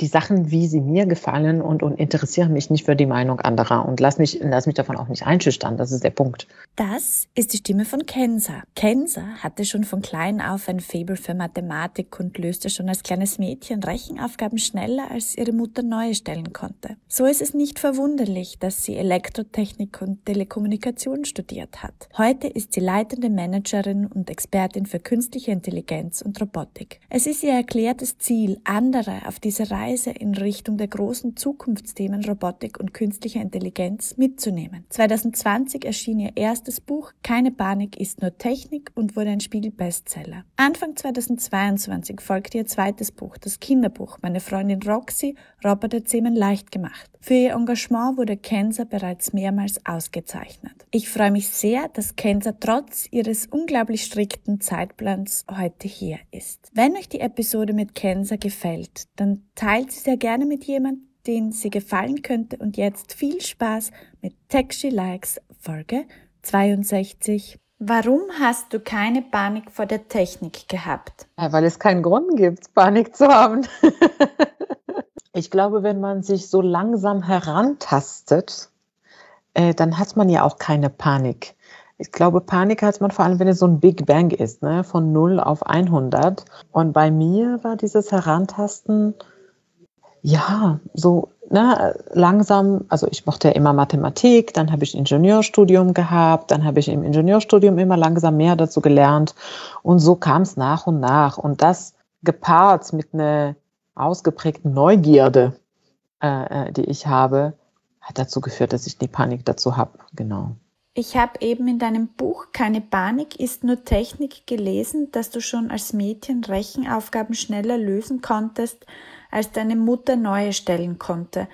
die Sachen, wie sie mir gefallen und, und interessiere mich nicht für die Meinung anderer und lass mich, lass mich davon auch nicht einschüchtern. Das ist der Punkt. Das ist die Stimme von Kenza. Kenza hatte schon von klein auf ein Faible für Mathematik und löste schon als kleines Mädchen Rechenaufgaben schneller, als ihre Mutter neue stellen konnte. So ist es nicht verwunderlich, dass sie Elektrotechnik und Telekommunikation studiert hat. Heute ist sie leitende Managerin und Expertin für künstliche Intelligenz und Robotik. Es ist ihr erklärtes Ziel, andere auf diese Reise in Richtung der großen Zukunftsthemen Robotik und künstliche Intelligenz mitzunehmen. 2020 erschien ihr erstes Buch Keine Panik ist nur Technik und wurde ein Spiegel-Bestseller. Anfang 2022 folgte ihr zweites Buch, das Kinderbuch Meine Freundin Roxy, Roboter zähmen leicht gemacht. Für ihr Engagement wurde Kenza bereits mehrmals ausgezeichnet. Ich freue mich sehr, dass Kenza trotz ihres unglaublich strikten Zeitplans heute hier ist. Wenn euch die Episode mit Kenza gefällt, dann teilt sie sehr gerne mit jemandem, den sie gefallen könnte und jetzt viel Spaß mit Texty Likes Folge 62. Warum hast du keine Panik vor der Technik gehabt? Ja, weil es keinen Grund gibt, Panik zu haben. ich glaube, wenn man sich so langsam herantastet, äh, dann hat man ja auch keine Panik. Ich glaube, Panik hat man vor allem, wenn es so ein Big Bang ist, ne? von 0 auf 100. Und bei mir war dieses Herantasten, ja, so ne, langsam, also ich mochte ja immer Mathematik, dann habe ich Ingenieurstudium gehabt, dann habe ich im Ingenieurstudium immer langsam mehr dazu gelernt. Und so kam es nach und nach. Und das gepaart mit einer ausgeprägten Neugierde, äh, äh die ich habe, hat dazu geführt, dass ich die Panik dazu habe. Genau. Ich habe eben in deinem Buch Keine Panik ist nur Technik gelesen, dass du schon als Mädchen Rechenaufgaben schneller lösen konntest, als deine Mutter neue stellen konnte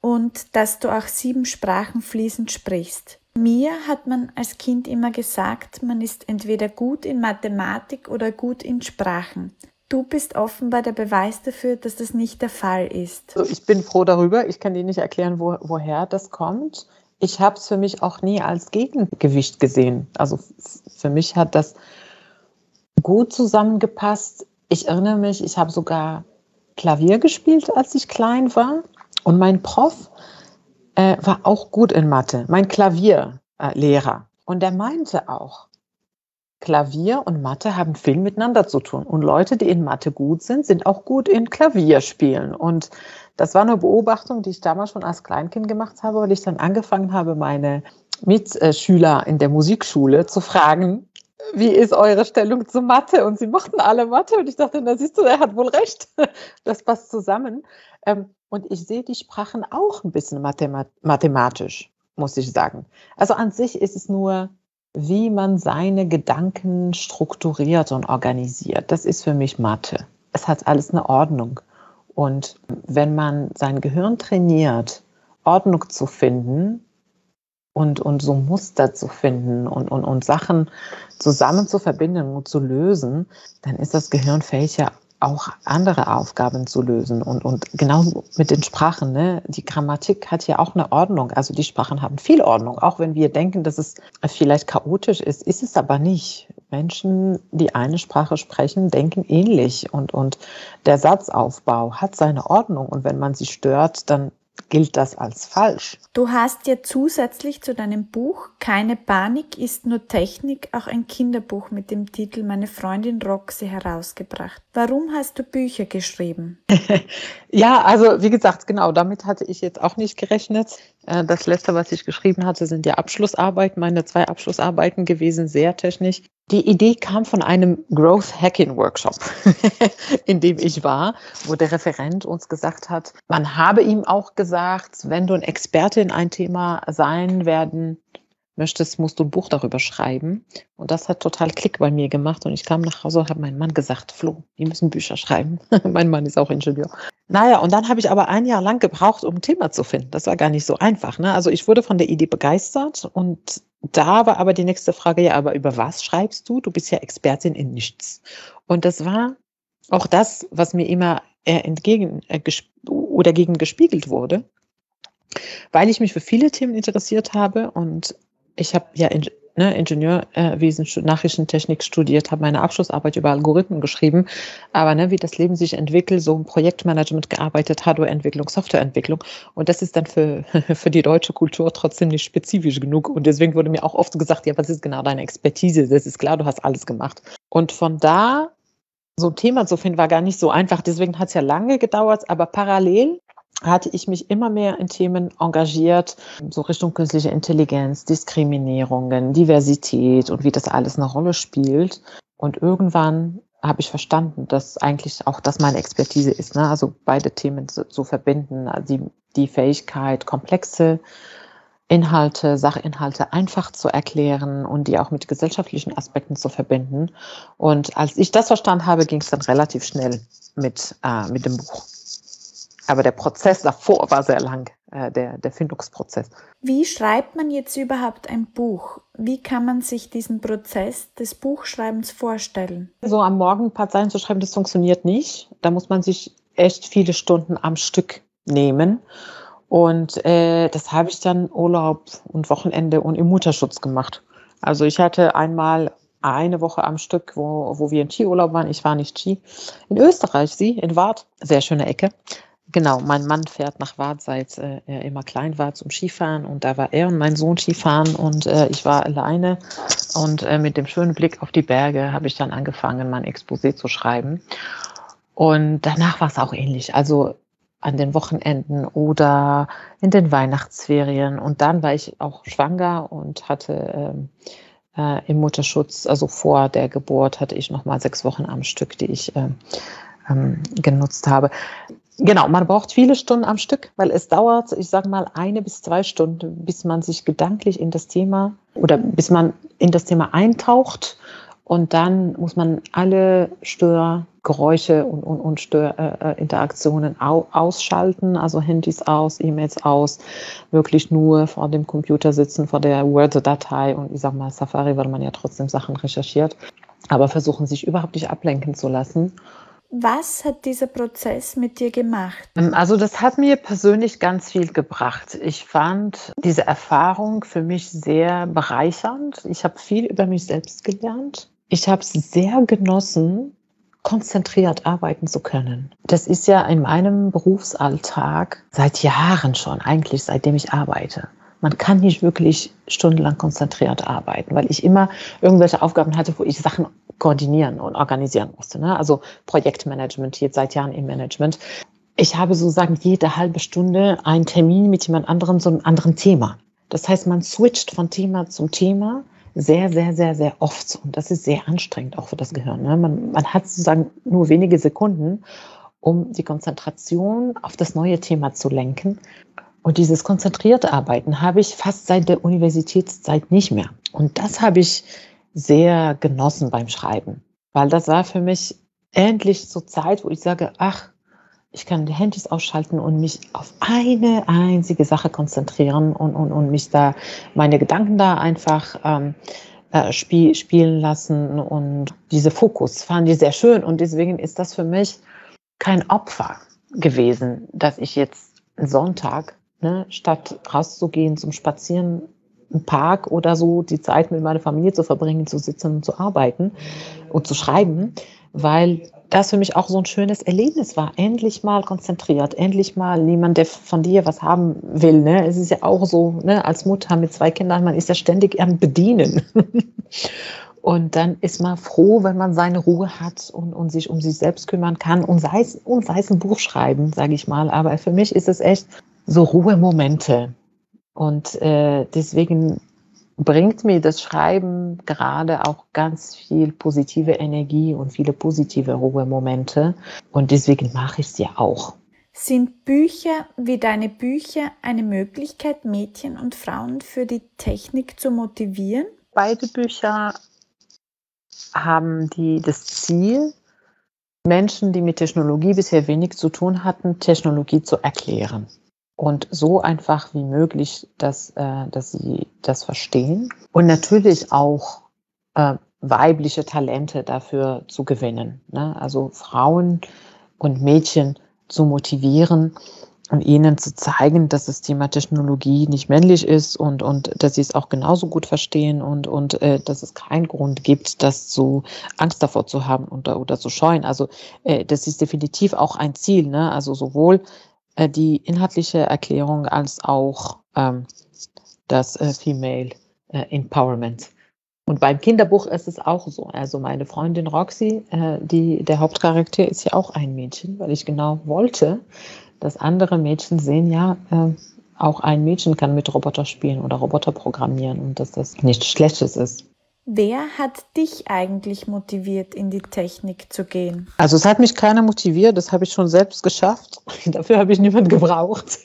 und dass du auch sieben Sprachen fließend sprichst. Mir hat man als Kind immer gesagt, man ist entweder gut in Mathematik oder gut in Sprachen. Du bist offenbar der Beweis dafür, dass das nicht der Fall ist. Also ich bin froh darüber. Ich kann dir nicht erklären, wo, woher das kommt ich habe es für mich auch nie als Gegengewicht gesehen. Also für mich hat das gut zusammengepasst. Ich erinnere mich, ich habe sogar Klavier gespielt, als ich klein war. Und mein Prof äh, war auch gut in Mathe, mein Klavierlehrer. Äh, und der meinte auch, Klavier und Mathe haben viel miteinander zu tun. Und Leute, die in Mathe gut sind, sind auch gut in Klavierspielen. Und das war eine Beobachtung, die ich damals schon als Kleinkind gemacht habe, weil ich dann angefangen habe, meine Mitschüler in der Musikschule zu fragen, wie ist eure Stellung zu Mathe? Und sie mochten alle Mathe und ich dachte, na siehst du, er hat wohl recht. Das passt zusammen. Ähm, und ich sehe die Sprachen auch ein bisschen mathematisch, muss ich sagen. Also an sich ist es nur, wie man seine Gedanken strukturiert und organisiert. Das ist für mich Mathe. Es hat alles eine Ordnung. Und wenn man sein Gehirn trainiert, Ordnung zu finden und, und so Muster zu finden und, und, und Sachen zusammen zu verbinden und zu lösen, dann ist das Gehirn fähig, ja auch andere Aufgaben zu lösen. Und, und genau mit den Sprachen, ne? die Grammatik hat ja auch eine Ordnung. Also die Sprachen haben viel Ordnung. Auch wenn wir denken, dass es vielleicht chaotisch ist, ist es aber nicht. Menschen, die eine Sprache sprechen, denken ähnlich. Und, und der Satzaufbau hat seine Ordnung. Und wenn man sie stört, dann gilt das als falsch. Du hast ja zusätzlich zu deinem Buch Keine Panik ist nur Technik auch ein Kinderbuch mit dem Titel Meine Freundin Roxy herausgebracht. Warum hast du Bücher geschrieben? ja, also wie gesagt, genau, damit hatte ich jetzt auch nicht gerechnet. Äh, das letzte, was ich geschrieben hatte, sind ja Abschlussarbeiten, meine zwei Abschlussarbeiten gewesen, sehr technisch. Die Idee kam von einem Growth Hacking Workshop, in dem ich war, wo der Referent uns gesagt hat, man habe ihm auch gesagt, wenn du ein Experte in ein Thema sein werden möchtest, musst du ein Buch darüber schreiben. Und das hat total Klick bei mir gemacht. Und ich kam nach Hause und habe meinem Mann gesagt, Flo, wir müssen Bücher schreiben. mein Mann ist auch Ingenieur. Naja, und dann habe ich aber ein Jahr lang gebraucht, um ein Thema zu finden. Das war gar nicht so einfach. Ne? Also ich wurde von der Idee begeistert und da war aber die nächste Frage, ja, aber über was schreibst du? Du bist ja Expertin in nichts. Und das war auch das, was mir immer entgegen äh, oder gegen gespiegelt wurde, weil ich mich für viele Themen interessiert habe und ich habe ja ne, Ingenieurwesen, Nachrichtentechnik studiert, habe meine Abschlussarbeit über Algorithmen geschrieben, aber ne, wie das Leben sich entwickelt, so im Projektmanagement gearbeitet, Hardwareentwicklung, Softwareentwicklung und das ist dann für, für die deutsche Kultur trotzdem nicht spezifisch genug und deswegen wurde mir auch oft gesagt, ja, was ist genau deine Expertise? Das ist klar, du hast alles gemacht. Und von da so ein Thema zu finden, war gar nicht so einfach. Deswegen hat es ja lange gedauert, aber parallel hatte ich mich immer mehr in Themen engagiert, so Richtung künstliche Intelligenz, Diskriminierungen, Diversität und wie das alles eine Rolle spielt. Und irgendwann habe ich verstanden, dass eigentlich auch das meine Expertise ist, ne? also beide Themen zu, zu verbinden, die, die Fähigkeit, komplexe Inhalte, Sachinhalte einfach zu erklären und die auch mit gesellschaftlichen Aspekten zu verbinden. Und als ich das verstanden habe, ging es dann relativ schnell mit, äh, mit dem Buch. Aber der Prozess davor war sehr lang, äh, der, der Findungsprozess. Wie schreibt man jetzt überhaupt ein Buch? Wie kann man sich diesen Prozess des Buchschreibens vorstellen? So am Morgen ein paar Zeilen zu schreiben, das funktioniert nicht. Da muss man sich echt viele Stunden am Stück nehmen. Und äh, das habe ich dann Urlaub und Wochenende und im Mutterschutz gemacht. Also ich hatte einmal eine Woche am Stück, wo, wo wir in Skiurlaub waren. Ich war nicht Ski. In Österreich, sie, in Wart. Sehr schöne Ecke. Genau, mein Mann fährt nach Wart, seit äh, er immer klein war, zum Skifahren und da war er und mein Sohn Skifahren und äh, ich war alleine und äh, mit dem schönen Blick auf die Berge habe ich dann angefangen, mein Exposé zu schreiben. Und danach war es auch ähnlich, also an den Wochenenden oder in den Weihnachtsferien und dann war ich auch schwanger und hatte ähm, äh, im Mutterschutz, also vor der Geburt, hatte ich noch mal sechs Wochen am Stück, die ich äh, ähm, genutzt habe. Genau, man braucht viele Stunden am Stück, weil es dauert, ich sage mal, eine bis zwei Stunden, bis man sich gedanklich in das Thema oder bis man in das Thema eintaucht. Und dann muss man alle Störgeräusche und, und, und Störinteraktionen au, ausschalten, also Handys aus, E-Mails aus, wirklich nur vor dem Computer sitzen, vor der Word-Datei und ich sag mal, Safari, weil man ja trotzdem Sachen recherchiert, aber versuchen sich überhaupt nicht ablenken zu lassen was hat dieser Prozess mit dir gemacht? Ähm, also das hat mir persönlich ganz viel gebracht. Ich fand diese Erfahrung für mich sehr bereichernd. Ich habe viel über mich selbst gelernt. Ich habe es sehr genossen, konzentriert arbeiten zu können. Das ist ja in meinem Berufsalltag seit Jahren schon, eigentlich seitdem ich arbeite. Man kann nicht wirklich stundenlang konzentriert arbeiten, weil ich immer irgendwelche Aufgaben hatte, wo ich Sachen koordinieren und organisieren musste. Ne? Also Projektmanagement, jetzt seit Jahren im Management. Ich habe sozusagen jede halbe Stunde einen Termin mit jemand anderem, so einem anderen Thema. Das heißt, man switcht von Thema zum Thema sehr, sehr, sehr, sehr oft. Und das ist sehr anstrengend auch für das Gehirn. Ne? Man, man hat sozusagen nur wenige Sekunden, um die Konzentration auf das neue Thema zu lenken. Und dieses konzentrierte Arbeiten habe ich fast seit der Universitätszeit nicht mehr. Und das habe ich sehr genossen beim Schreiben, weil das war für mich endlich so Zeit, wo ich sage, ach, ich kann die Handys ausschalten und mich auf eine einzige Sache konzentrieren und, und, und mich da, meine Gedanken da einfach ähm, äh, spiel, spielen lassen. Und diese Fokus fand ich sehr schön. Und deswegen ist das für mich kein Opfer gewesen, dass ich jetzt Sonntag, ne, statt rauszugehen zum Spazieren, im Park oder so die Zeit mit meiner Familie zu verbringen, zu sitzen und zu arbeiten und zu schreiben, weil das für mich auch so ein schönes Erlebnis war. Endlich mal konzentriert, endlich mal niemand, der von dir was haben will. Ne? Es ist ja auch so, ne, als Mutter mit zwei Kindern, man ist ja ständig am Bedienen. Und dann ist man froh, wenn man seine Ruhe hat und, und sich um sich selbst kümmern kann und sei es, und sei es ein Buch schreiben, sage ich mal. Aber für mich ist es echt so Ruhemomente. Und äh, deswegen bringt mir das Schreiben gerade auch ganz viel positive Energie und viele positive Ruhemomente. Und deswegen mache ich es ja auch. Sind Bücher wie deine Bücher eine Möglichkeit, Mädchen und Frauen für die Technik zu motivieren? Beide Bücher haben die, das Ziel, Menschen, die mit Technologie bisher wenig zu tun hatten, Technologie zu erklären und so einfach wie möglich, dass, äh, dass sie das verstehen und natürlich auch äh, weibliche Talente dafür zu gewinnen. Ne? Also Frauen und Mädchen zu motivieren, und ihnen zu zeigen, dass das Thema Technologie nicht männlich ist und, und dass sie es auch genauso gut verstehen und, und äh, dass es keinen Grund gibt, das zu Angst davor zu haben oder, oder zu scheuen. Also äh, das ist definitiv auch ein Ziel, ne? Also sowohl äh, die inhaltliche Erklärung als auch ähm, das äh, Female äh, Empowerment. Und beim Kinderbuch ist es auch so. Also meine Freundin Roxy, äh, die, der Hauptcharakter ist ja auch ein Mädchen, weil ich genau wollte, dass andere Mädchen sehen, ja, äh, auch ein Mädchen kann mit Roboter spielen oder Roboter programmieren und dass das nichts Schlechtes ist. Wer hat dich eigentlich motiviert, in die Technik zu gehen? Also es hat mich keiner motiviert, das habe ich schon selbst geschafft. Dafür habe ich niemand gebraucht,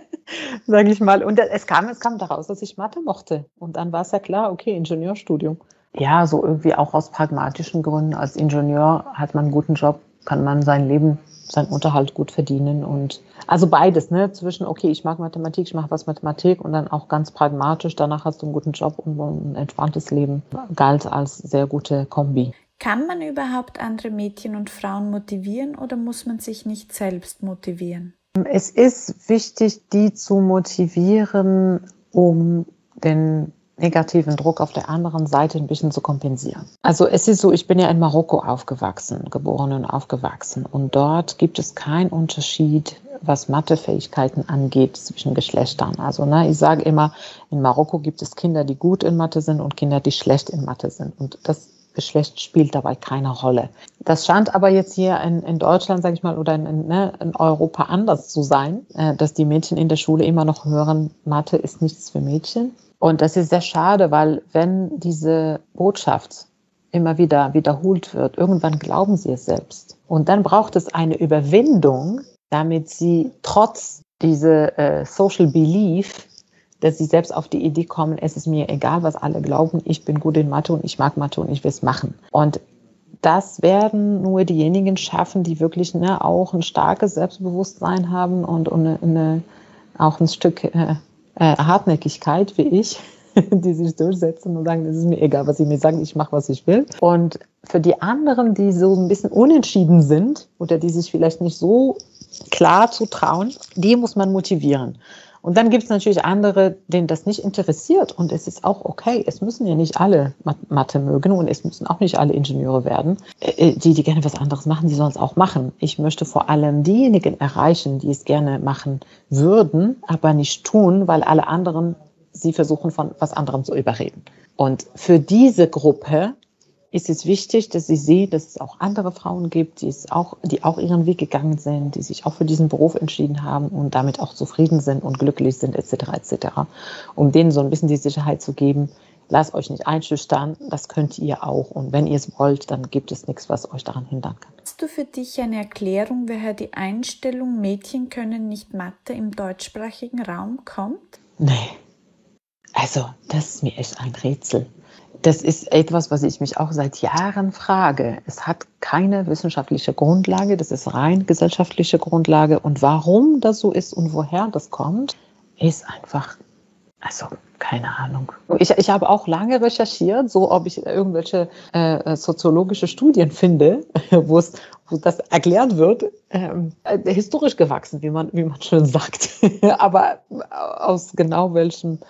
sage ich mal. Und es kam, es kam daraus, dass ich Mathe mochte. Und dann war es ja klar, okay, Ingenieurstudium. Ja, so irgendwie auch aus pragmatischen Gründen. Als Ingenieur hat man einen guten Job, kann man sein Leben seinen Unterhalt gut verdienen und also beides, ne, zwischen okay, ich mag Mathematik, ich mache was Mathematik und dann auch ganz pragmatisch, danach hast du einen guten Job und ein entspanntes Leben, galt als sehr gute Kombi. Kann man überhaupt andere Mädchen und Frauen motivieren oder muss man sich nicht selbst motivieren? Es ist wichtig, die zu motivieren, um den negativen Druck auf der anderen Seite ein bisschen zu kompensieren. Also es ist so, ich bin ja in Marokko aufgewachsen, geboren und aufgewachsen. Und dort gibt es keinen Unterschied, was Mathefähigkeiten angeht zwischen Geschlechtern. Also ne, ich sage immer, in Marokko gibt es Kinder, die gut in Mathe sind und Kinder, die schlecht in Mathe sind. Und das Geschlecht spielt dabei keine Rolle. Das scheint aber jetzt hier in, in Deutschland, sage ich mal, oder in, ne, in, Europa anders zu sein, äh, dass die Mädchen in der Schule immer noch hören, Mathe ist nichts für Mädchen. Und das ist sehr schade, weil wenn diese Botschaft immer wieder wiederholt wird, irgendwann glauben sie es selbst. Und dann braucht es eine Überwindung, damit sie trotz dieser äh, Social Belief, dass sie selbst auf die Idee kommen, es ist mir egal, was alle glauben, ich bin gut in Mathe und ich mag Mathe und ich will es machen. Und das werden nur diejenigen schaffen, die wirklich ne, auch ein starkes Selbstbewusstsein haben und, und eine, eine, auch ein Stück äh, äh, Hartnäckigkeit wie ich, die sich durchsetzen und sagen, es ist mir egal, was sie mir sagen, ich mache, was ich will. Und für die anderen, die so ein bisschen unentschieden sind oder die sich vielleicht nicht so klar zutrauen, die muss man motivieren. Und dann gibt es natürlich andere, denen das nicht interessiert. Und es ist auch okay. Es müssen ja nicht alle Mathe mögen und es müssen auch nicht alle Ingenieure werden. Äh, äh, die, die gerne was anderes machen, die sollen es auch machen. Ich möchte vor allem diejenigen erreichen, die es gerne machen würden, aber nicht tun, weil alle anderen sie versuchen, von was anderem zu überreden. Und für diese Gruppe ist es wichtig, dass sie sehen, dass es auch andere Frauen gibt, die, es auch, die auch ihren Weg gegangen sind, die sich auch für diesen Beruf entschieden haben und damit auch zufrieden sind und glücklich sind, etc. etc. Um denen so ein bisschen die Sicherheit zu geben, lasst euch nicht einschüchtern, das könnt ihr auch. Und wenn ihr es wollt, dann gibt es nichts, was euch daran hindern kann. Hast du für dich eine Erklärung, woher die Einstellung, Mädchen können nicht Mathe im deutschsprachigen Raum kommt? Nee. Also, das ist mir echt ein Rätsel. Das ist etwas, was ich mich auch seit Jahren frage. Es hat keine wissenschaftliche Grundlage, das ist rein gesellschaftliche Grundlage. Und warum das so ist und woher das kommt, ist einfach, also keine Ahnung. Ich, ich habe auch lange recherchiert, so ob ich irgendwelche äh, soziologische Studien finde, wo es wo das erklärt wird, ähm, äh, historisch gewachsen, wie man, wie man schön sagt. Aber aus genau welchem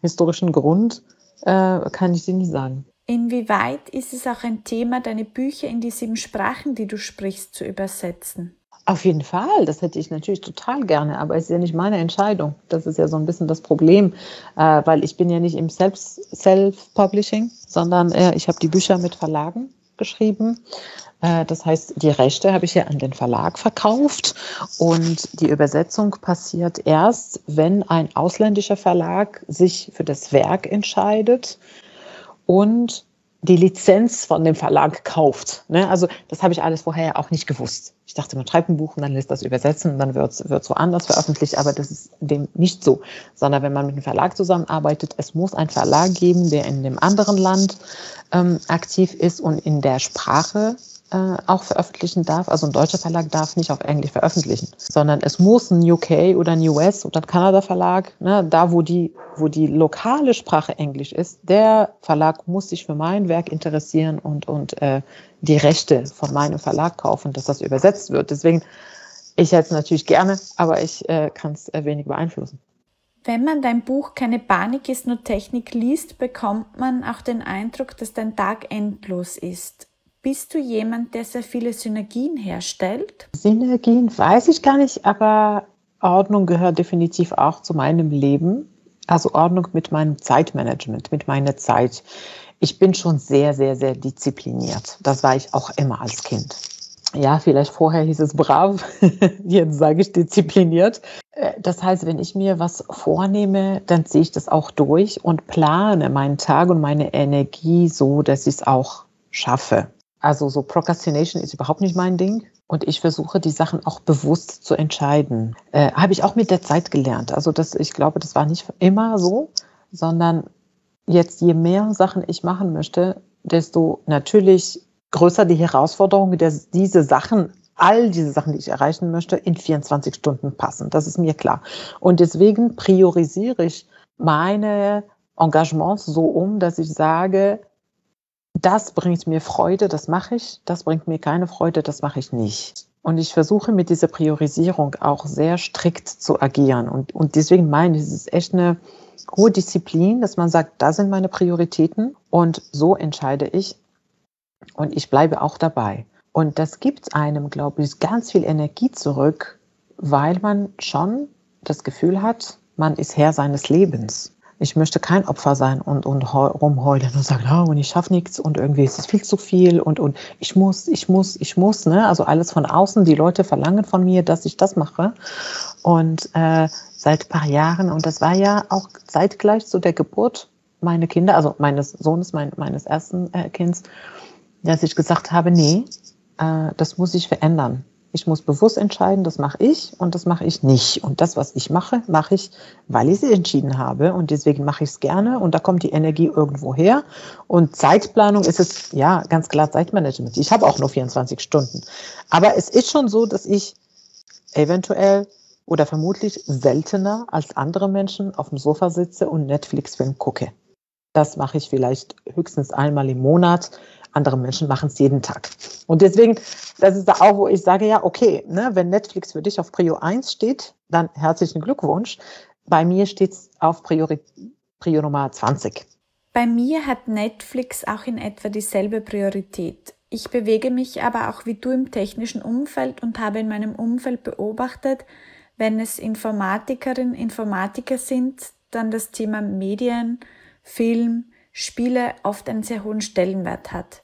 historischen Grund äh, kann ich dir nicht sagen. Inwieweit ist es auch ein Thema, deine Bücher in die sieben Sprachen, die du sprichst, zu übersetzen? Auf jeden Fall, das hätte ich natürlich total gerne, aber es ist ja nicht meine Entscheidung. Das ist ja so ein bisschen das Problem, äh, weil ich bin ja nicht im Self-Publishing, sondern äh, ich habe die Bücher mit Verlagen geschrieben. Äh, das heißt, die Rechte habe ich ja an den Verlag verkauft und die Übersetzung passiert erst, wenn ein ausländischer Verlag sich für das Werk entscheidet und die Lizenz von dem Verlag kauft. Ne? Also das habe ich alles vorher auch nicht gewusst. Ich dachte, man schreibt ein Buch und dann lässt das übersetzen und dann wird es so anders veröffentlicht, aber das ist dem nicht so. Sondern wenn man mit einem Verlag zusammenarbeitet, es muss einen Verlag geben, der in dem anderen Land ähm, aktiv ist und in der Sprache äh, auch veröffentlichen darf. Also ein deutscher Verlag darf nicht auf Englisch veröffentlichen, sondern es muss ein UK oder ein US oder ein Kanada Verlag, ne, da wo die, wo die lokale Sprache Englisch ist, der Verlag muss sich für mein Werk interessieren und, und äh, die Rechte von meinem Verlag kaufen, dass das übersetzt wird. Deswegen Ich hätte es natürlich gerne, aber ich äh, kann es äh, wenig beeinflussen. Wenn man dein Buch Keine Panik ist nur Technik liest, bekommt man auch den Eindruck, dass dein Tag endlos ist. Bist du jemand, der sehr viele Synergien herstellt? Synergien weiß ich gar nicht, aber Ordnung gehört definitiv auch zu meinem Leben. Also Ordnung mit meinem Zeitmanagement, mit meiner Zeit. Ich bin schon sehr, sehr, sehr diszipliniert. Das war ich auch immer als Kind ja, vielleicht vorher hieß es brav, jetzt sage ich diszipliniert. Äh, das heißt, wenn ich mir was vornehme, dann ziehe ich das auch durch und plane meinen Tag und meine Energie so, dass ich es auch schaffe. Also so Procrastination ist überhaupt nicht mein Ding. Und ich versuche, die Sachen auch bewusst zu entscheiden. Äh, Habe ich auch mit der Zeit gelernt. Also das, ich glaube, das war nicht immer so, sondern jetzt je mehr Sachen ich machen möchte, desto natürlich größer die Herausforderung, dass diese Sachen, all diese Sachen, die ich erreichen möchte, in 24 Stunden passen. Das ist mir klar. Und deswegen priorisiere ich meine Engagements so um, dass ich sage, das bringt mir Freude, das mache ich, das bringt mir keine Freude, das mache ich nicht. Und ich versuche mit dieser Priorisierung auch sehr strikt zu agieren. Und, und deswegen meine ich, es ist echt eine hohe Disziplin, dass man sagt, da sind meine Prioritäten und so entscheide ich, und ich bleibe auch dabei. Und das gibt einem, glaube ich, ganz viel Energie zurück, weil man schon das Gefühl hat, man ist Herr seines Lebens. Ich möchte kein Opfer sein und, und rumheulen und sagen, oh, und ich schaffe nichts und irgendwie ist es viel zu viel und, und ich muss, ich muss, ich muss. Ne? Also alles von außen, die Leute verlangen von mir, dass ich das mache. Und äh, seit paar Jahren, und das war ja auch zeitgleich zu der Geburt meiner Kinder, also meines Sohnes, mein, meines ersten äh, Kindes, dass ich gesagt habe, nee, äh, das muss ich verändern. Ich muss bewusst entscheiden, das mache ich und das mache ich nicht. Und das, was ich mache, mache ich, weil ich es entschieden habe. Und deswegen mache ich es gerne. Und da kommt die Energie irgendwo her. Und Zeitplanung ist es, ja, ganz klar Zeitmanagement. Ich habe auch nur 24 Stunden. Aber es ist schon so, dass ich eventuell oder vermutlich seltener als andere Menschen auf dem Sofa sitze und Netflix-Film gucke. Das mache ich vielleicht höchstens einmal im Monat andere Menschen machen es jeden Tag. Und deswegen, das ist da auch, wo ich sage, ja, okay, ne, wenn Netflix für dich auf Prio 1 steht, dann herzlichen Glückwunsch. Bei mir steht es auf Priori, Prio Nummer 20. Bei mir hat Netflix auch in etwa dieselbe Priorität. Ich bewege mich aber auch wie du im technischen Umfeld und habe in meinem Umfeld beobachtet, wenn es Informatikerinnen, Informatiker sind, dann das Thema Medien, Film, Spiele oft einen sehr hohen Stellenwert hat.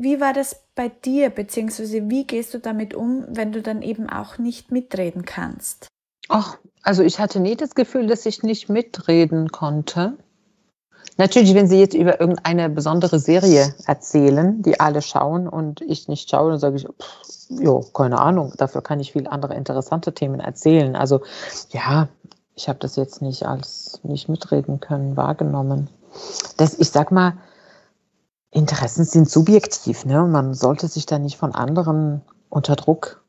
Wie war das bei dir, beziehungsweise wie gehst du damit um, wenn du dann eben auch nicht mitreden kannst? Ach, also ich hatte nie das Gefühl, dass ich nicht mitreden konnte. Natürlich, wenn Sie jetzt über irgendeine besondere Serie erzählen, die alle schauen und ich nicht schaue, dann sage ich, ja, keine Ahnung, dafür kann ich viel andere interessante Themen erzählen. Also ja, ich habe das jetzt nicht als nicht mitreden können wahrgenommen. Das, ich sag mal, Interessen sind subjektiv, ne? Man sollte sich da nicht von anderen unter Druck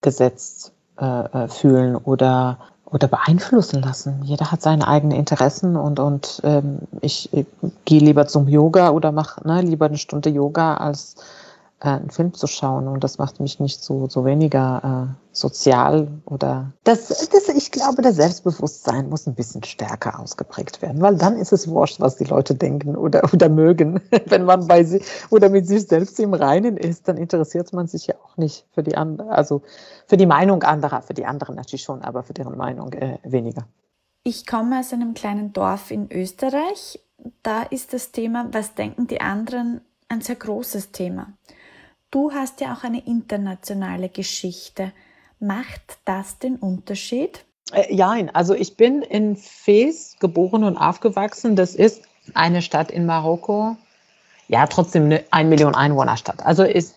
gesetzt äh, äh, fühlen oder oder beeinflussen lassen. Jeder hat seine eigenen Interessen und und ähm, ich, ich gehe lieber zum Yoga oder mache ne, lieber eine Stunde Yoga als äh, einen Film zu schauen und das macht mich nicht so, so weniger äh, sozial oder das, das, ich glaube, das Selbstbewusstsein muss ein bisschen stärker ausgeprägt werden, weil dann ist es wurscht, was die Leute denken oder, oder mögen. Wenn man bei sich oder mit sich selbst im Reinen ist, dann interessiert man sich ja auch nicht für die andere, also für die Meinung anderer, für die anderen natürlich schon, aber für deren Meinung äh, weniger. Ich komme aus einem kleinen Dorf in Österreich. Da ist das Thema, was denken die anderen, ein sehr großes Thema. Du hast ja auch eine internationale Geschichte. Macht das den Unterschied? Äh, ja, also ich bin in Fez geboren und aufgewachsen. Das ist eine Stadt in Marokko. Ja, trotzdem eine 1 Million Einwohnerstadt. Also ist,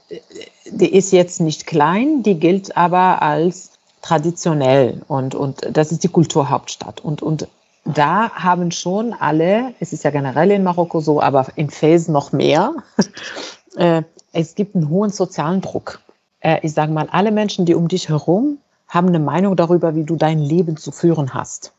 die ist jetzt nicht klein, die gilt aber als traditionell und, und das ist die Kulturhauptstadt. Und, und da haben schon alle, es ist ja generell in Marokko so, aber in Fez noch mehr, äh, es gibt einen hohen sozialen Druck. Äh, ich sage mal, alle Menschen, die um dich herum haben eine Meinung darüber, wie du dein Leben zu führen hast.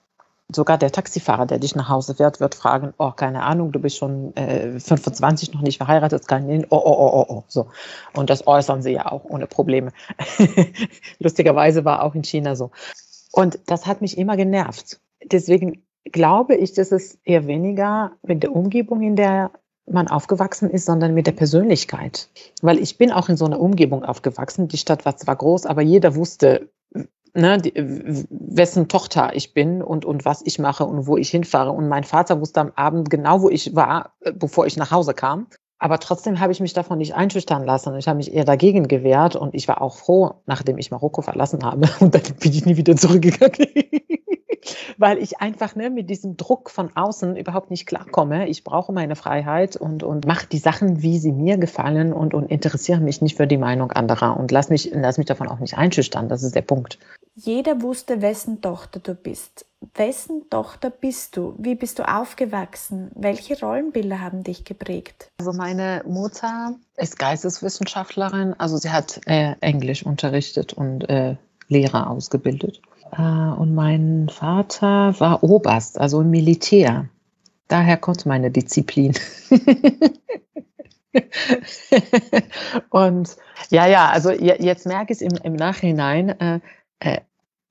Sogar der Taxifahrer, der dich nach Hause fährt, wird fragen, oh, keine Ahnung, du bist schon äh, 25, noch nicht verheiratet, kann ich oh, oh, oh, oh, oh, so. Und das äußern sie ja auch ohne Probleme. Lustigerweise war auch in China so. Und das hat mich immer genervt. Deswegen glaube ich, dass es eher weniger mit der Umgebung, in der man aufgewachsen ist, sondern mit der Persönlichkeit. Weil ich bin auch in so einer Umgebung aufgewachsen. Die Stadt war zwar groß, aber jeder wusste, ne, die, wessen Tochter ich bin und, und was ich mache und wo ich hinfahre. Und mein Vater wusste am Abend genau, wo ich war, äh, bevor ich nach Hause kam. Aber trotzdem habe ich mich davon nicht einschüchtern lassen. Ich habe mich eher dagegen gewehrt und ich war auch froh, nachdem ich Marokko verlassen habe. Und dann bin ich nie wieder zurückgegangen. Weil ich einfach ne, mit diesem Druck von außen überhaupt nicht klarkomme. Ich brauche meine Freiheit und, und mache die Sachen, wie sie mir gefallen und, und interessiere mich nicht für die Meinung anderer und lass mich, lass mich davon auch nicht einschüchtern. Das ist der Punkt. Jeder wusste, wessen Tochter du bist. Wessen Tochter bist du? Wie bist du aufgewachsen? Welche Rollenbilder haben dich geprägt? Also meine Mutter ist Geisteswissenschaftlerin, also sie hat äh, Englisch unterrichtet und äh, Lehrer ausgebildet. Äh, und mein Vater war Oberst, also im Militär. Daher kommt meine Disziplin. und ja, ja, also jetzt merke ich es im, im Nachhinein, äh, äh,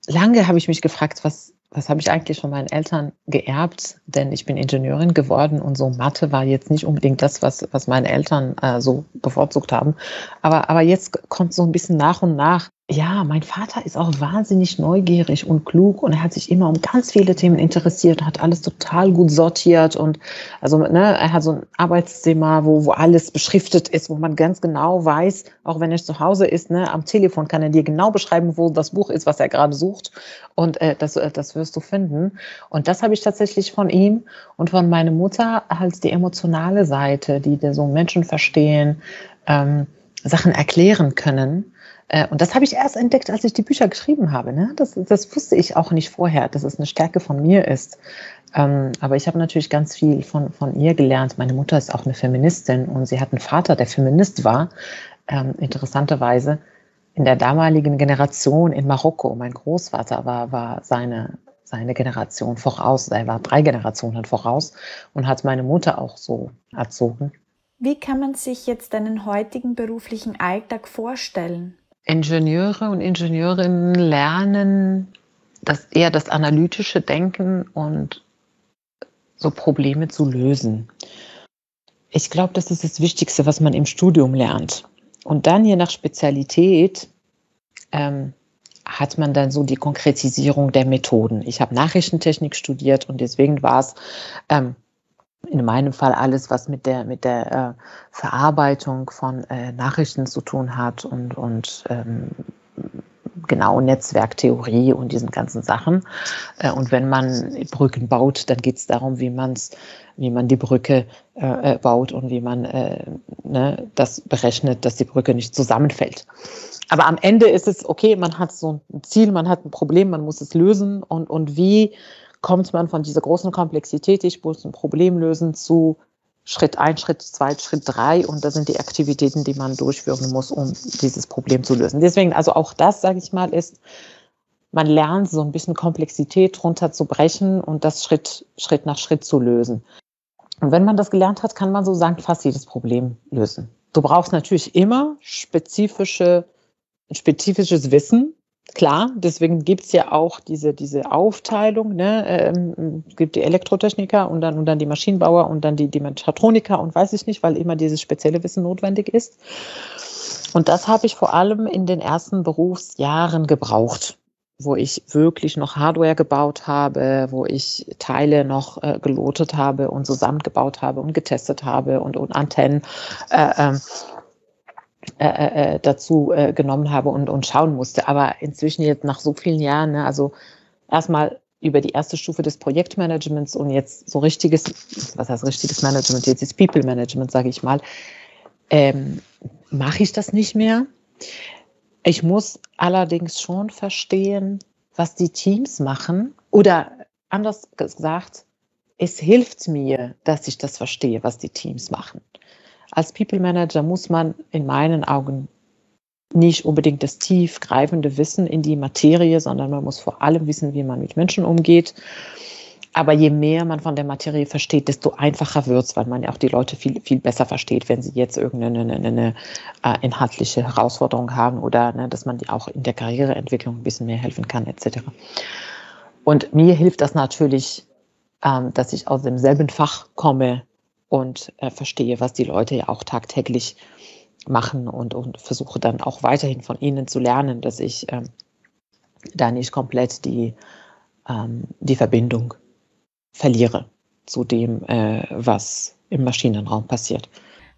lange habe ich mich gefragt, was, was habe ich eigentlich von meinen Eltern geerbt? Denn ich bin Ingenieurin geworden und so Mathe war jetzt nicht unbedingt das, was, was meine Eltern äh, so bevorzugt haben. Aber, aber jetzt kommt so ein bisschen nach und nach, ja, mein Vater ist auch wahnsinnig neugierig und klug und er hat sich immer um ganz viele Themen interessiert, hat alles total gut sortiert und also ne, er hat so ein Arbeitszimmer, wo, wo alles beschriftet ist, wo man ganz genau weiß, auch wenn er zu Hause ist, ne, am Telefon kann er dir genau beschreiben, wo das Buch ist, was er gerade sucht und äh, das, äh, das wirst du finden. Und das habe ich tatsächlich von ihm und von meiner Mutter als die emotionale Seite, die dir so Menschen verstehen, ähm, Sachen erklären können und das habe ich erst entdeckt, als ich die Bücher geschrieben habe. Ne? Das, das wusste ich auch nicht vorher, dass es eine Stärke von mir ist. Ähm, aber ich habe natürlich ganz viel von, von ihr gelernt. Meine Mutter ist auch eine Feministin und sie hat einen Vater, der Feminist war. Ähm, interessanterweise in der damaligen Generation in Marokko. Mein Großvater war, war seine, seine Generation voraus. Er war drei Generationen voraus und hat meine Mutter auch so erzogen. Wie kann man sich jetzt deinen heutigen beruflichen Alltag vorstellen? Ingenieure und Ingenieurinnen lernen das eher das analytische Denken und so Probleme zu lösen. Ich glaube, das ist das Wichtigste, was man im Studium lernt. Und dann je nach Spezialität ähm, hat man dann so die Konkretisierung der Methoden. Ich habe Nachrichtentechnik studiert und deswegen war es ähm, in meinem Fall alles, was mit der, mit der äh, Verarbeitung von äh, Nachrichten zu tun hat und, und ähm, genau Netzwerktheorie und diesen ganzen Sachen. Äh, und wenn man Brücken baut, dann geht es darum, wie man's, wie man die Brücke äh, äh, baut und wie man äh, ne, das berechnet, dass die Brücke nicht zusammenfällt. Aber am Ende ist es okay, man hat so ein Ziel, man hat ein Problem, man muss es lösen und, und wie kommt man von dieser großen Komplexität, ich muss ein Problem lösen, zu Schritt ein, Schritt zwei, Schritt drei und das sind die Aktivitäten, die man durchführen muss, um dieses Problem zu lösen. Deswegen, also auch das, sage ich mal, ist, man lernt so ein bisschen Komplexität runterzubrechen und das Schritt, Schritt nach Schritt zu lösen. Und wenn man das gelernt hat, kann man so sagen, fast jedes Problem lösen. Du brauchst natürlich immer spezifische, spezifisches Wissen, Klar, deswegen gibt's ja auch diese, diese Aufteilung. Ne? Ähm, es gibt die Elektrotechniker und dann, und dann die Maschinenbauer und dann die, die Mechatroniker und weiß ich nicht, weil immer dieses spezielle Wissen notwendig ist. Und das habe ich vor allem in den ersten Berufsjahren gebraucht, wo ich wirklich noch Hardware gebaut habe, wo ich Teile noch äh, gelotet habe und zusammengebaut habe und getestet habe und, und Antennen. Äh, äh, äh, äh, dazu äh, genommen habe und, und schauen musste. Aber inzwischen jetzt nach so vielen Jahren, ne, also erstmal über die erste Stufe des Projektmanagements und jetzt so richtiges, was heißt richtiges Management, jetzt ist People Management, sage ich mal, ähm, mache ich das nicht mehr. Ich muss allerdings schon verstehen, was die Teams machen oder anders gesagt, es hilft mir, dass ich das verstehe, was die Teams machen. Als People Manager muss man in meinen Augen nicht unbedingt das tiefgreifende Wissen in die Materie, sondern man muss vor allem wissen, wie man mit Menschen umgeht Aber je mehr man von der Materie versteht, desto einfacher wird es, weil man ja auch die Leute viel, viel besser versteht, wenn sie jetzt irgendeine eine, eine, eine äh, inhaltliche Herausforderung haben oder ne, dass man die auch in der Karriereentwicklung ein bisschen mehr helfen kann, etc. Und mir hilft das natürlich, ähm, dass ich aus demselben Fach komme und äh, verstehe, was die Leute ja auch tagtäglich machen und, und versuche dann auch weiterhin von ihnen zu lernen, dass ich ähm, da nicht komplett die, ähm, die Verbindung verliere zu dem, äh, was im Maschinenraum passiert.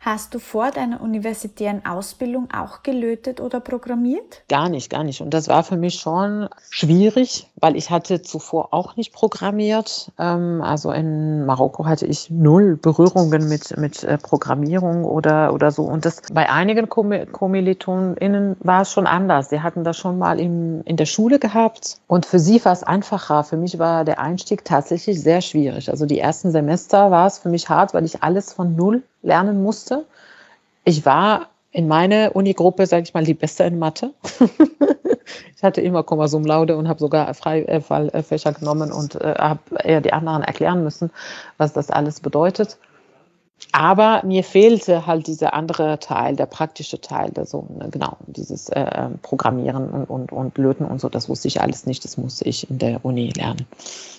Hast du vor deiner universitären Ausbildung auch gelötet oder programmiert? Gar nicht, gar nicht. Und das war für mich schon schwierig, weil ich hatte zuvor auch nicht programmiert. Ähm, also in Marokko hatte ich null Berührungen mit, mit äh, Programmierung oder, oder so. Und das bei einigen KommilitonInnen war es schon anders. Sie hatten das schon mal im, in der Schule gehabt. Und für sie war es einfacher. Für mich war der Einstieg tatsächlich sehr schwierig. Also die ersten Semester war es für mich hart, weil ich alles von null lernen musste. Ich war in meiner Unigruppe, sage ich mal, die Beste in Mathe. ich hatte immer Komma Sum Laude und habe sogar Freifallfächer genommen und äh, habe eher die anderen erklären müssen, was das alles bedeutet. Aber mir fehlte halt dieser andere Teil, der praktische Teil, der so, ne, genau, dieses äh, ähm, Programmieren und, und, und Löten und so, das wusste ich alles nicht, das musste ich in der Uni lernen.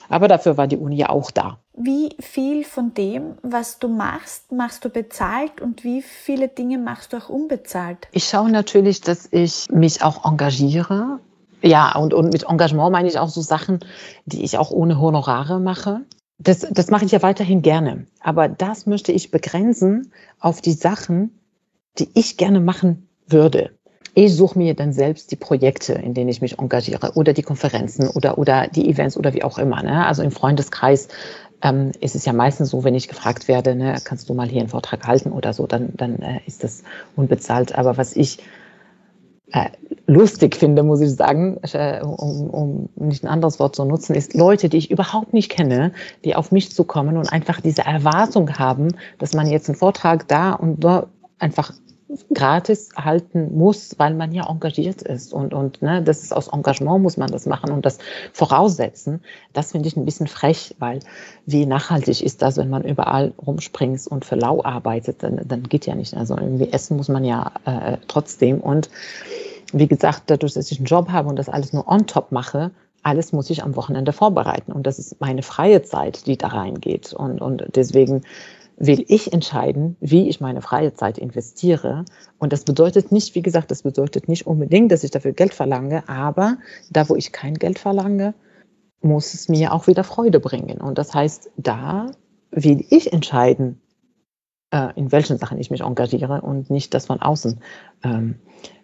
Aber dafür war die Uni ja auch da. Wie viel von dem, was du machst, machst du bezahlt und wie viele Dinge machst du auch unbezahlt? Ich schaue natürlich, dass ich mich auch engagiere. Ja, und, und mit Engagement meine ich auch so Sachen, die ich auch ohne Honorare mache. Das, das mache ich ja weiterhin gerne. Aber das möchte ich begrenzen auf die Sachen, die ich gerne machen würde. Ich suche mir dann selbst die Projekte, in denen ich mich engagiere oder die Konferenzen oder, oder die Events oder wie auch immer. Ne? Also im Freundeskreis ähm, ist es ja meistens so, wenn ich gefragt werde, ne, kannst du mal hier einen Vortrag halten oder so, dann, dann äh, ist das unbezahlt. Aber was ich äh, lustig finde, muss ich sagen, äh, um, um nicht ein anderes Wort zu nutzen, ist Leute, die ich überhaupt nicht kenne, die auf mich zukommen und einfach diese Erwartung haben, dass man jetzt einen Vortrag da und da einfach gratis halten muss, weil man ja engagiert ist und, und ne, das ist aus Engagement muss man das machen und das voraussetzen. Das finde ich ein bisschen frech, weil wie nachhaltig ist das, wenn man überall rumspringt und für lau arbeitet, dann, dann geht ja nicht. Also irgendwie essen muss man ja äh, trotzdem und wie gesagt, dadurch, dass ich einen Job habe und das alles nur on top mache, alles muss ich am Wochenende vorbereiten. Und das ist meine freie Zeit, die da reingeht. Und, und deswegen will ich entscheiden, wie ich meine freie Zeit investiere. Und das bedeutet nicht, wie gesagt, das bedeutet nicht unbedingt, dass ich dafür Geld verlange, aber da, wo ich kein Geld verlange, muss es mir auch wieder Freude bringen. Und das heißt, da will ich entscheiden, äh, in welchen Sachen ich mich engagiere und nicht das von außen, ähm,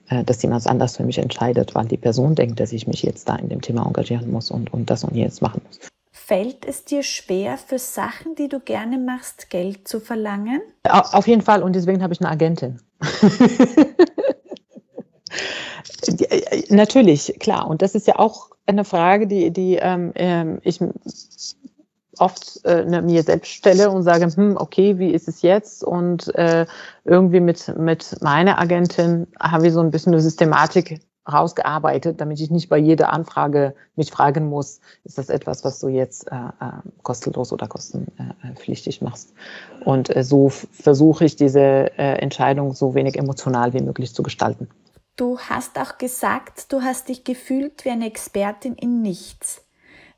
äh, dass jemand anders für mich entscheidet, weil die Person denkt, dass ich mich jetzt da in dem Thema engagieren muss und, und das und jetzt machen muss. Fällt es dir schwer, für Sachen, die du gerne machst, Geld zu verlangen? Auf jeden Fall und deswegen habe ich eine Agentin. Natürlich, klar. Und das ist ja auch eine Frage, die, die ähm, ähm, ich oft äh, ne, mir selbst stelle und sage, hm, okay, wie ist es jetzt? Und äh, irgendwie mit, mit meiner Agentin haben wir so ein bisschen eine Systematik rausgearbeitet, damit ich nicht bei jeder Anfrage mich fragen muss, ist das etwas, was du jetzt äh, äh kostenlos oder kostenpflichtig machst. Und äh, so versuche ich diese äh, Entscheidung so wenig emotional wie möglich zu gestalten. Du hast auch gesagt, du hast dich gefühlt wie eine Expertin in nichts.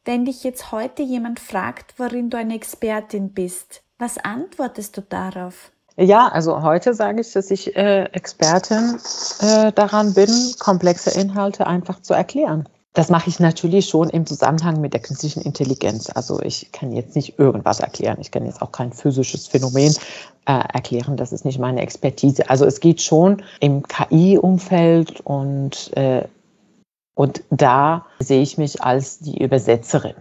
Wenn dich jetzt heute jemand fragt, worin du eine Expertin bist, was antwortest du darauf? Ja, also heute sage ich, dass ich äh, Expertin äh, daran bin, komplexe Inhalte einfach zu erklären. Das mache ich natürlich schon im Zusammenhang mit der künstlichen Intelligenz. Also ich kann jetzt nicht irgendwas erklären. Ich kann jetzt auch kein physisches Phänomen äh, erklären. Das ist nicht meine Expertise. Also es geht schon im KI-Umfeld und, äh, und da sehe ich mich als die Übersetzerin.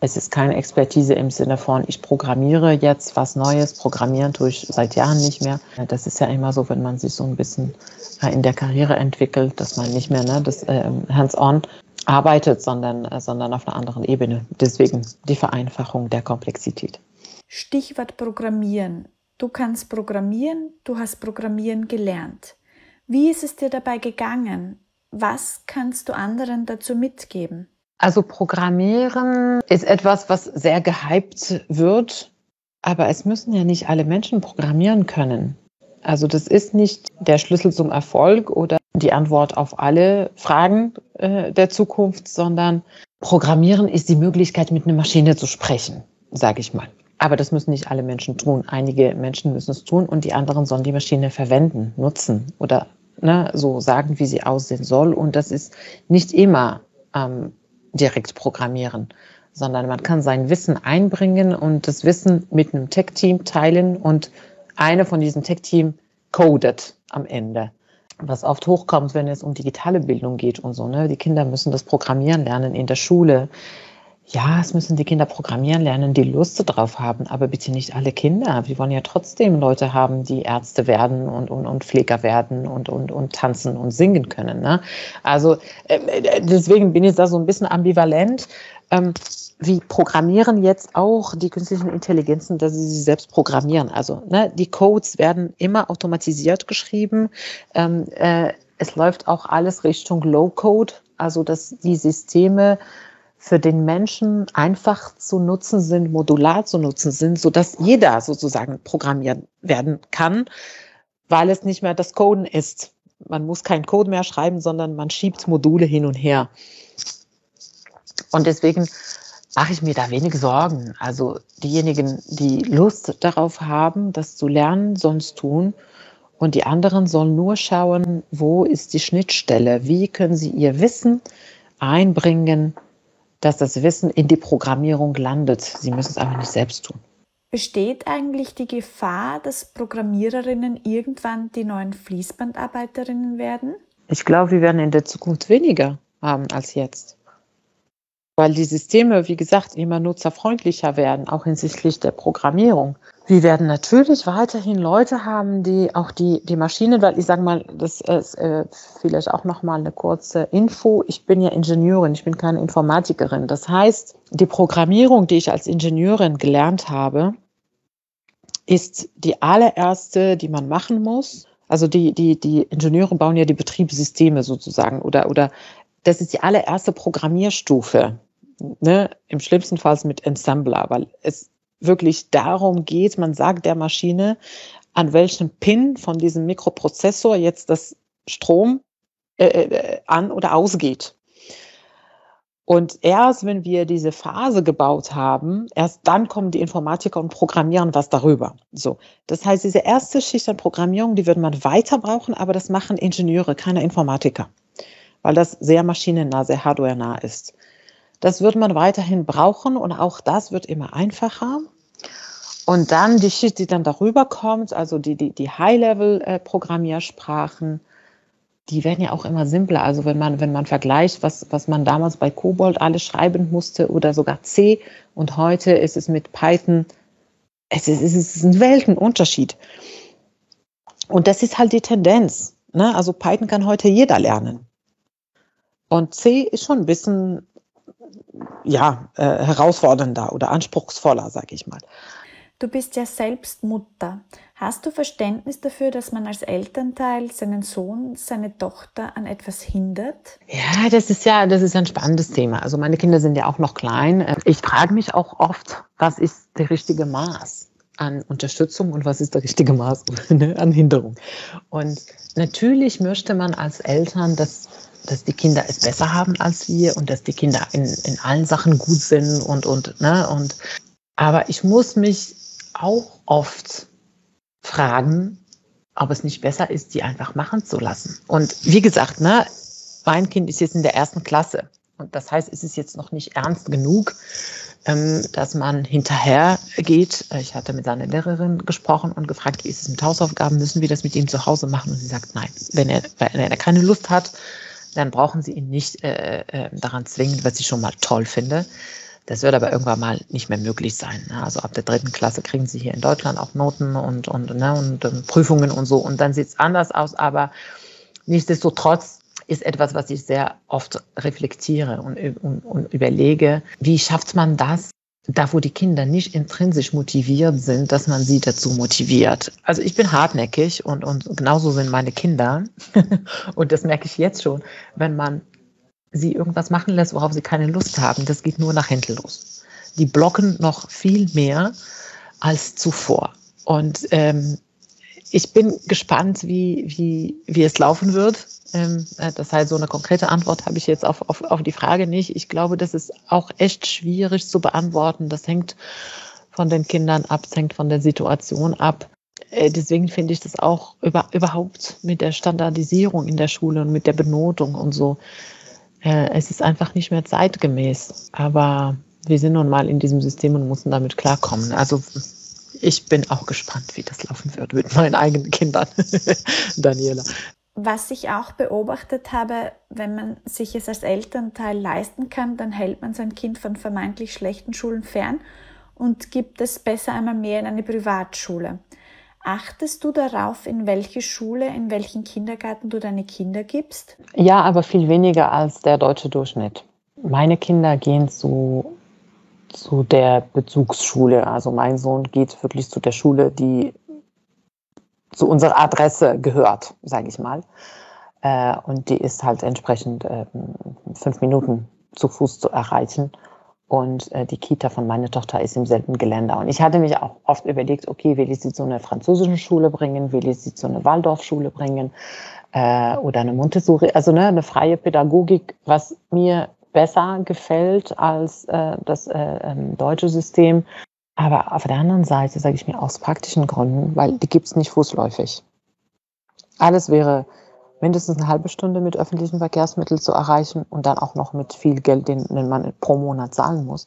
Es ist keine Expertise im Sinne von, ich programmiere jetzt was Neues. Programmieren tue ich seit Jahren nicht mehr. Das ist ja immer so, wenn man sich so ein bisschen äh, in der Karriere entwickelt, dass man nicht mehr ne, das äh, hands-on arbeitet, sondern, äh, sondern auf einer anderen Ebene. Deswegen die Vereinfachung der Komplexität. Stichwort Programmieren. Du kannst programmieren, du hast Programmieren gelernt. Wie ist es dir dabei gegangen? Was kannst du anderen dazu mitgeben? Also Programmieren ist etwas, was sehr gehypt wird, aber es müssen ja nicht alle Menschen programmieren können. Also das ist nicht der Schlüssel zum Erfolg oder die Antwort auf alle Fragen äh, der Zukunft, sondern Programmieren ist die Möglichkeit, mit einer Maschine zu sprechen, sage ich mal. Aber das müssen nicht alle Menschen tun. Einige Menschen müssen es tun und die anderen sollen die Maschine verwenden, nutzen oder ne, so sagen, wie sie aussehen soll. Und das ist nicht immer ähm, direkt programmieren, sondern man kann sein Wissen einbringen und das Wissen mit einem Tech-Team teilen und eine von diesem Tech-Team codet am Ende. Was oft hochkommt, wenn es um digitale Bildung geht und so. Ne? Die Kinder müssen das Programmieren lernen in der Schule. Ja, es müssen die Kinder programmieren lernen, die Lust darauf haben, aber bitte nicht alle Kinder. Wir wollen ja trotzdem Leute haben, die Ärzte werden und, und, und Pfleger werden und, und, und tanzen und singen können. Ne? Also äh, deswegen bin ich da so ein bisschen ambivalent. Ähm, wie programmieren jetzt auch die künstlichen Intelligenzen, dass sie sich selbst programmieren. Also ne, die Codes werden immer automatisiert geschrieben. Ähm, äh, es läuft auch alles Richtung Low-Code, also dass die Systeme für den Menschen einfach zu nutzen sind, modular zu nutzen sind, so dass jeder sozusagen programmiert werden kann, weil es nicht mehr das Coden ist. Man muss kein Code mehr schreiben, sondern man schiebt Module hin und her. Und deswegen mache ich mir da wenig Sorgen. Also diejenigen, die Lust darauf haben, das zu lernen, sollen es tun. Und die anderen sollen nur schauen, wo ist die Schnittstelle? Wie können sie ihr Wissen einbringen dass das Wissen in die Programmierung landet. Sie müssen es einfach nicht selbst tun. Besteht eigentlich die Gefahr, dass Programmiererinnen irgendwann die neuen Fließbandarbeiterinnen werden? Ich glaube, wir werden in der Zukunft weniger haben als jetzt. Weil die Systeme, wie gesagt, immer nutzerfreundlicher werden, auch hinsichtlich der Programmierung. Wir werden natürlich weiterhin Leute haben, die auch die, die Maschinen, weil ich sage mal, das ist äh, vielleicht auch nochmal eine kurze Info. Ich bin ja Ingenieurin, ich bin keine Informatikerin. Das heißt, die Programmierung, die ich als Ingenieurin gelernt habe, ist die allererste, die man machen muss. Also die, die, die Ingenieure bauen ja die Betriebssysteme sozusagen oder, oder das ist die allererste Programmierstufe. Ne? Im schlimmsten Fall mit Ensembler, weil es wirklich darum geht, man sagt der Maschine, an welchem Pin von diesem Mikroprozessor jetzt das Strom äh, äh, an oder ausgeht. Und erst wenn wir diese Phase gebaut haben, erst dann kommen die Informatiker und programmieren was darüber. So. Das heißt, diese erste Schicht an Programmierung, die würde man weiter brauchen, aber das machen Ingenieure, keine Informatiker. Weil das sehr maschinennah, sehr hardware-nah ist. Das wird man weiterhin brauchen und auch das wird immer einfacher. Und dann die Schicht, die dann darüber kommt, also die, die, die High-Level-Programmiersprachen, die werden ja auch immer simpler. Also wenn man, wenn man vergleicht, was, was man damals bei Cobol alles schreiben musste oder sogar C und heute ist es mit Python, es ist, es ist ein Weltenunterschied. Und das ist halt die Tendenz. Ne? Also Python kann heute jeder lernen. Und C ist schon ein bisschen ja, äh, herausfordernder oder anspruchsvoller, sage ich mal. Du bist ja selbst Mutter. Hast du Verständnis dafür, dass man als Elternteil seinen Sohn, seine Tochter an etwas hindert? Ja, das ist ja, das ist ein spannendes Thema. Also meine Kinder sind ja auch noch klein. Ich frage mich auch oft, was ist der richtige Maß an Unterstützung und was ist der richtige Maß ne, an Hinderung? Und natürlich möchte man als Eltern, dass dass die Kinder es besser haben als wir und dass die Kinder in, in allen Sachen gut sind und, und, ne, und, aber ich muss mich auch oft fragen, ob es nicht besser ist, die einfach machen zu lassen. Und wie gesagt, ne, mein Kind ist jetzt in der ersten Klasse. Und das heißt, es ist jetzt noch nicht ernst genug, ähm, dass man hinterher geht. Ich hatte mit seiner Lehrerin gesprochen und gefragt, wie ist es mit Hausaufgaben? Müssen wir das mit ihm zu Hause machen? Und sie sagt, nein. Wenn er, wenn er keine Lust hat, dann brauchen sie ihn nicht äh, äh, daran zwingen, was ich schon mal toll finde. Das wird aber irgendwann mal nicht mehr möglich sein. Ne? Also ab der dritten Klasse kriegen sie hier in Deutschland auch Noten und, und, ne, und, und Prüfungen und so. Und dann sieht es anders aus. Aber nichtsdestotrotz ist etwas, was ich sehr oft reflektiere und, und, und überlege, wie schafft man das, da wo die Kinder nicht intrinsisch motiviert sind, dass man sie dazu motiviert. Also ich bin hartnäckig und, und genauso sind meine Kinder. und das merke ich jetzt schon, wenn man sie irgendwas machen lässt, worauf sie keine Lust haben, das geht nur nach hinten los. Die blocken noch viel mehr als zuvor. Und ähm, ich bin gespannt, wie, wie, wie es laufen wird. Ähm, äh, das heißt, so eine konkrete Antwort habe ich jetzt auf, auf, auf die Frage nicht. Ich glaube, das ist auch echt schwierig zu beantworten. Das hängt von den Kindern ab, es hängt von der Situation ab. Äh, deswegen finde ich das auch über, überhaupt mit der Standardisierung in der Schule und mit der Benotung und so. Äh, es ist einfach nicht mehr zeitgemäß. Aber wir sind nun mal in diesem System und müssen damit klarkommen. Also ich bin auch gespannt, wie das laufen wird mit meinen eigenen Kindern, Daniela. Was ich auch beobachtet habe, wenn man sich es als Elternteil leisten kann, dann hält man sein Kind von vermeintlich schlechten Schulen fern und gibt es besser einmal mehr in eine Privatschule. Achtest du darauf, in welche Schule, in welchen Kindergarten du deine Kinder gibst? Ja, aber viel weniger als der deutsche Durchschnitt. Meine Kinder gehen zu zu der Bezugsschule. Also mein Sohn geht wirklich zu der Schule, die zu unserer Adresse gehört, sage ich mal. Äh, und die ist halt entsprechend äh, fünf Minuten zu Fuß zu erreichen. Und äh, die Kita von meiner Tochter ist im selben Geländer. Und ich hatte mich auch oft überlegt, okay, will ich sie zu einer französischen Schule bringen, will ich sie zu einer Waldorfschule bringen äh, oder eine Montessori, also ne, eine freie Pädagogik, was mir besser gefällt als äh, das äh, ähm, deutsche System. Aber auf der anderen Seite sage ich mir aus praktischen Gründen, weil die gibt es nicht fußläufig. Alles wäre mindestens eine halbe Stunde mit öffentlichen Verkehrsmitteln zu erreichen und dann auch noch mit viel Geld, den, den man pro Monat zahlen muss.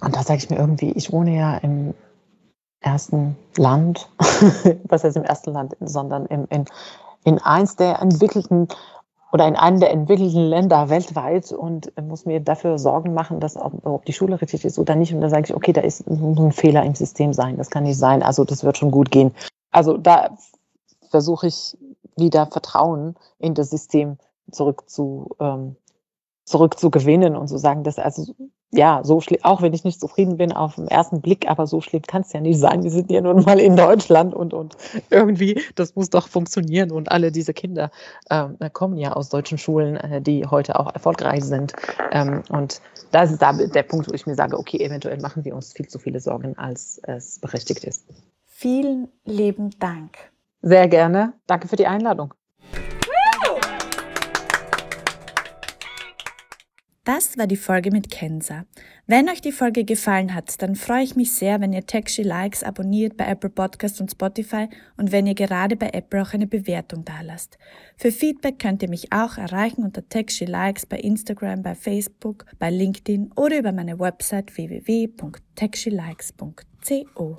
Und da sage ich mir irgendwie, ich wohne ja im ersten Land, was heißt im ersten Land, sondern im, in, in eins der entwickelten oder in einem der entwickelten Länder weltweit und muss mir dafür Sorgen machen, dass ob, ob die Schule richtig ist oder nicht. Und da sage ich, okay, da ist ein Fehler im System sein. Das kann nicht sein. Also das wird schon gut gehen. Also da versuche ich wieder Vertrauen in das System zurück zu, ähm, zurück zu gewinnen und zu sagen, dass also ja, so schlimm, auch wenn ich nicht zufrieden bin auf den ersten Blick, aber so schlimm kann es ja nicht sein. Wir sind ja nun mal in Deutschland und, und irgendwie, das muss doch funktionieren. Und alle diese Kinder ähm, kommen ja aus deutschen Schulen, äh, die heute auch erfolgreich sind. Ähm, und das ist da der Punkt, wo ich mir sage, okay, eventuell machen wir uns viel zu viele Sorgen, als es berechtigt ist. Vielen lieben Dank. Sehr gerne. Danke für die Einladung. Das war die Folge mit Kenza. Wenn euch die Folge gefallen hat, dann freue ich mich sehr, wenn ihr Techshy Likes abonniert bei Apple Podcast und Spotify und wenn ihr gerade bei Apple auch eine Bewertung dalasst. Für Feedback könnt ihr mich auch erreichen unter Techshy Likes bei Instagram, bei Facebook, bei LinkedIn oder über meine Website www.techshylikes.co.